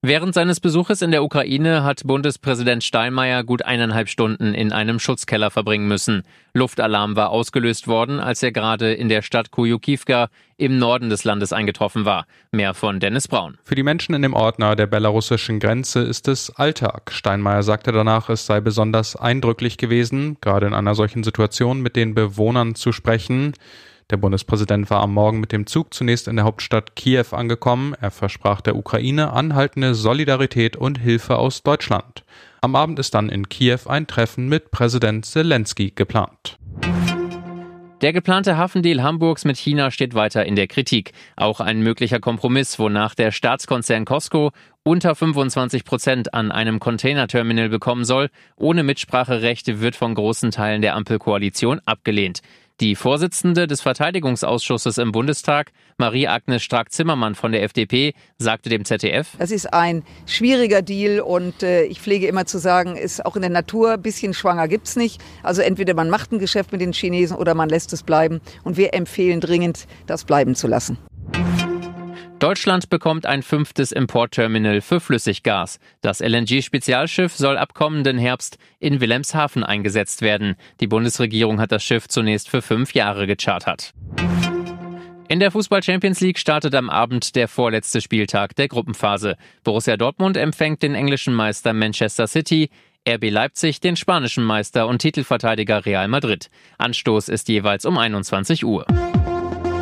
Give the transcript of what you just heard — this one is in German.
Während seines Besuches in der Ukraine hat Bundespräsident Steinmeier gut eineinhalb Stunden in einem Schutzkeller verbringen müssen. Luftalarm war ausgelöst worden, als er gerade in der Stadt Kujukivka im Norden des Landes eingetroffen war. Mehr von Dennis Braun. Für die Menschen in dem Ort nahe der belarussischen Grenze ist es Alltag. Steinmeier sagte danach, es sei besonders eindrücklich gewesen, gerade in einer solchen Situation mit den Bewohnern zu sprechen. Der Bundespräsident war am Morgen mit dem Zug zunächst in der Hauptstadt Kiew angekommen. Er versprach der Ukraine anhaltende Solidarität und Hilfe aus Deutschland. Am Abend ist dann in Kiew ein Treffen mit Präsident Zelensky geplant. Der geplante Hafendeal Hamburgs mit China steht weiter in der Kritik. Auch ein möglicher Kompromiss, wonach der Staatskonzern Costco unter 25 Prozent an einem Containerterminal bekommen soll, ohne Mitspracherecht, wird von großen Teilen der Ampelkoalition abgelehnt. Die Vorsitzende des Verteidigungsausschusses im Bundestag, Marie-Agnes Strack-Zimmermann von der FDP, sagte dem ZDF, Es ist ein schwieriger Deal und äh, ich pflege immer zu sagen, ist auch in der Natur ein bisschen schwanger gibt's nicht. Also entweder man macht ein Geschäft mit den Chinesen oder man lässt es bleiben. Und wir empfehlen dringend, das bleiben zu lassen. Deutschland bekommt ein fünftes Importterminal für Flüssiggas. Das LNG-Spezialschiff soll ab kommenden Herbst in Wilhelmshaven eingesetzt werden. Die Bundesregierung hat das Schiff zunächst für fünf Jahre gechartert. In der Fußball Champions League startet am Abend der vorletzte Spieltag der Gruppenphase. Borussia Dortmund empfängt den englischen Meister Manchester City, RB Leipzig den spanischen Meister und Titelverteidiger Real Madrid. Anstoß ist jeweils um 21 Uhr.